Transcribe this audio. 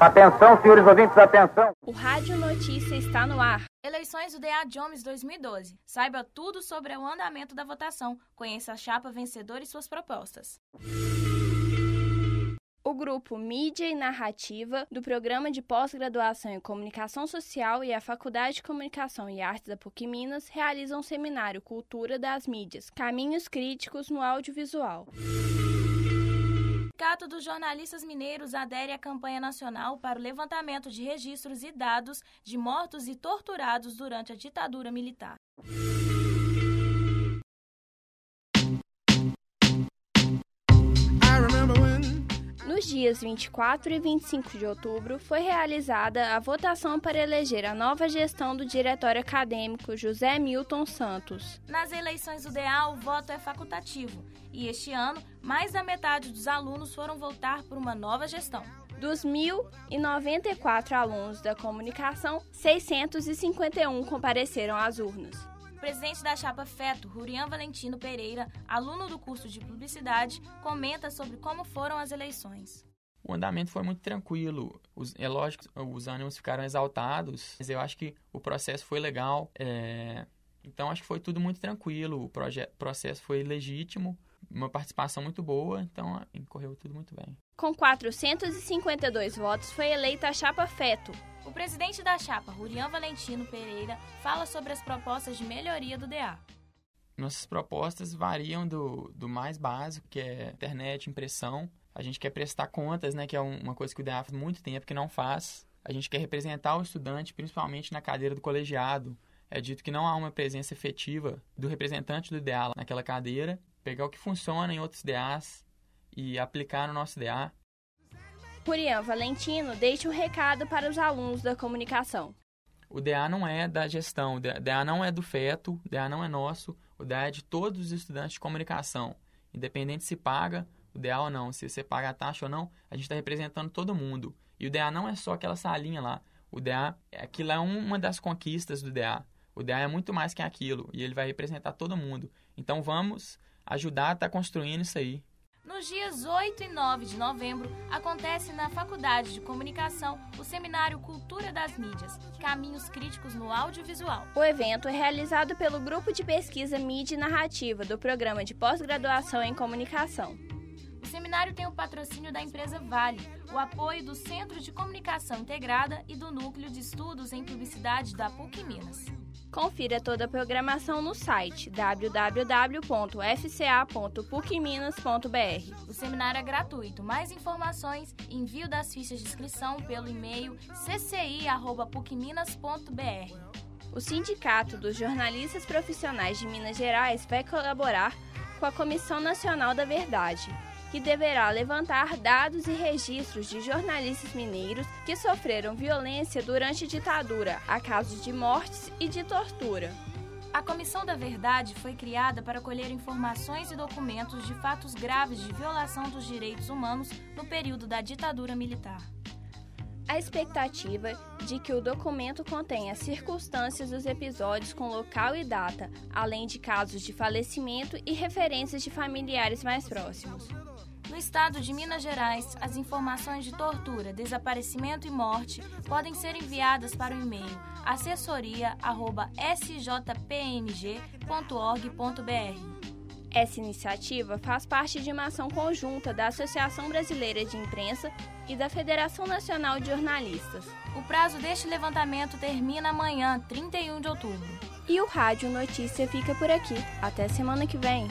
Atenção, senhores ouvintes, atenção. O Rádio Notícia está no ar. Eleições do DA Jones 2012. Saiba tudo sobre o andamento da votação. Conheça a chapa vencedora e suas propostas. O grupo Mídia e Narrativa do Programa de Pós-Graduação em Comunicação Social e a Faculdade de Comunicação e Artes da PUC Minas realizam um seminário Cultura das Mídias, Caminhos Críticos no Audiovisual. Sindicato dos Jornalistas Mineiros adere à campanha nacional para o levantamento de registros e dados de mortos e torturados durante a ditadura militar. Dias 24 e 25 de outubro, foi realizada a votação para eleger a nova gestão do Diretório Acadêmico José Milton Santos. Nas eleições do DEA, o voto é facultativo e este ano, mais da metade dos alunos foram votar por uma nova gestão. Dos 1.094 alunos da comunicação, 651 compareceram às urnas. O presidente da chapa FETO, Rurian Valentino Pereira, aluno do curso de Publicidade, comenta sobre como foram as eleições. O andamento foi muito tranquilo. Os, é lógico, os ânimos ficaram exaltados, mas eu acho que o processo foi legal. É... Então, acho que foi tudo muito tranquilo. O processo foi legítimo, uma participação muito boa, então correu tudo muito bem. Com 452 votos, foi eleita a chapa FETO, o presidente da chapa, Rurian Valentino Pereira, fala sobre as propostas de melhoria do DA. Nossas propostas variam do, do mais básico, que é internet, impressão. A gente quer prestar contas, né, que é uma coisa que o DA faz muito tempo que não faz. A gente quer representar o estudante, principalmente na cadeira do colegiado. É dito que não há uma presença efetiva do representante do DA naquela cadeira. Pegar o que funciona em outros DAs e aplicar no nosso DA. Purian Valentino deixa um recado para os alunos da comunicação. O DA não é da gestão, o DA não é do feto, o DA não é nosso, o DA é de todos os estudantes de comunicação. Independente se paga o DA ou não, se você paga a taxa ou não, a gente está representando todo mundo. E o DA não é só aquela salinha lá. O DA, aquilo é uma das conquistas do DA. O DA é muito mais que aquilo e ele vai representar todo mundo. Então vamos ajudar a estar tá construindo isso aí. Nos dias 8 e 9 de novembro, acontece na Faculdade de Comunicação o seminário Cultura das Mídias Caminhos Críticos no Audiovisual. O evento é realizado pelo Grupo de Pesquisa Mídia e Narrativa do Programa de Pós-Graduação em Comunicação. O seminário tem o patrocínio da empresa Vale, o apoio do Centro de Comunicação Integrada e do Núcleo de Estudos em Publicidade da PUC Minas. Confira toda a programação no site www.fca.pucminas.br. O seminário é gratuito. Mais informações, envio das fichas de inscrição pelo e-mail cci.pucminas.br. O Sindicato dos Jornalistas Profissionais de Minas Gerais vai colaborar com a Comissão Nacional da Verdade que deverá levantar dados e registros de jornalistas mineiros que sofreram violência durante a ditadura, a casos de mortes e de tortura. A Comissão da Verdade foi criada para colher informações e documentos de fatos graves de violação dos direitos humanos no período da ditadura militar. A expectativa de que o documento contenha circunstâncias dos episódios com local e data, além de casos de falecimento e referências de familiares mais próximos. No estado de Minas Gerais, as informações de tortura, desaparecimento e morte podem ser enviadas para o e-mail assessoria@sjpmg.org.br. Essa iniciativa faz parte de uma ação conjunta da Associação Brasileira de Imprensa e da Federação Nacional de Jornalistas. O prazo deste levantamento termina amanhã, 31 de outubro. E o Rádio Notícia fica por aqui. Até semana que vem.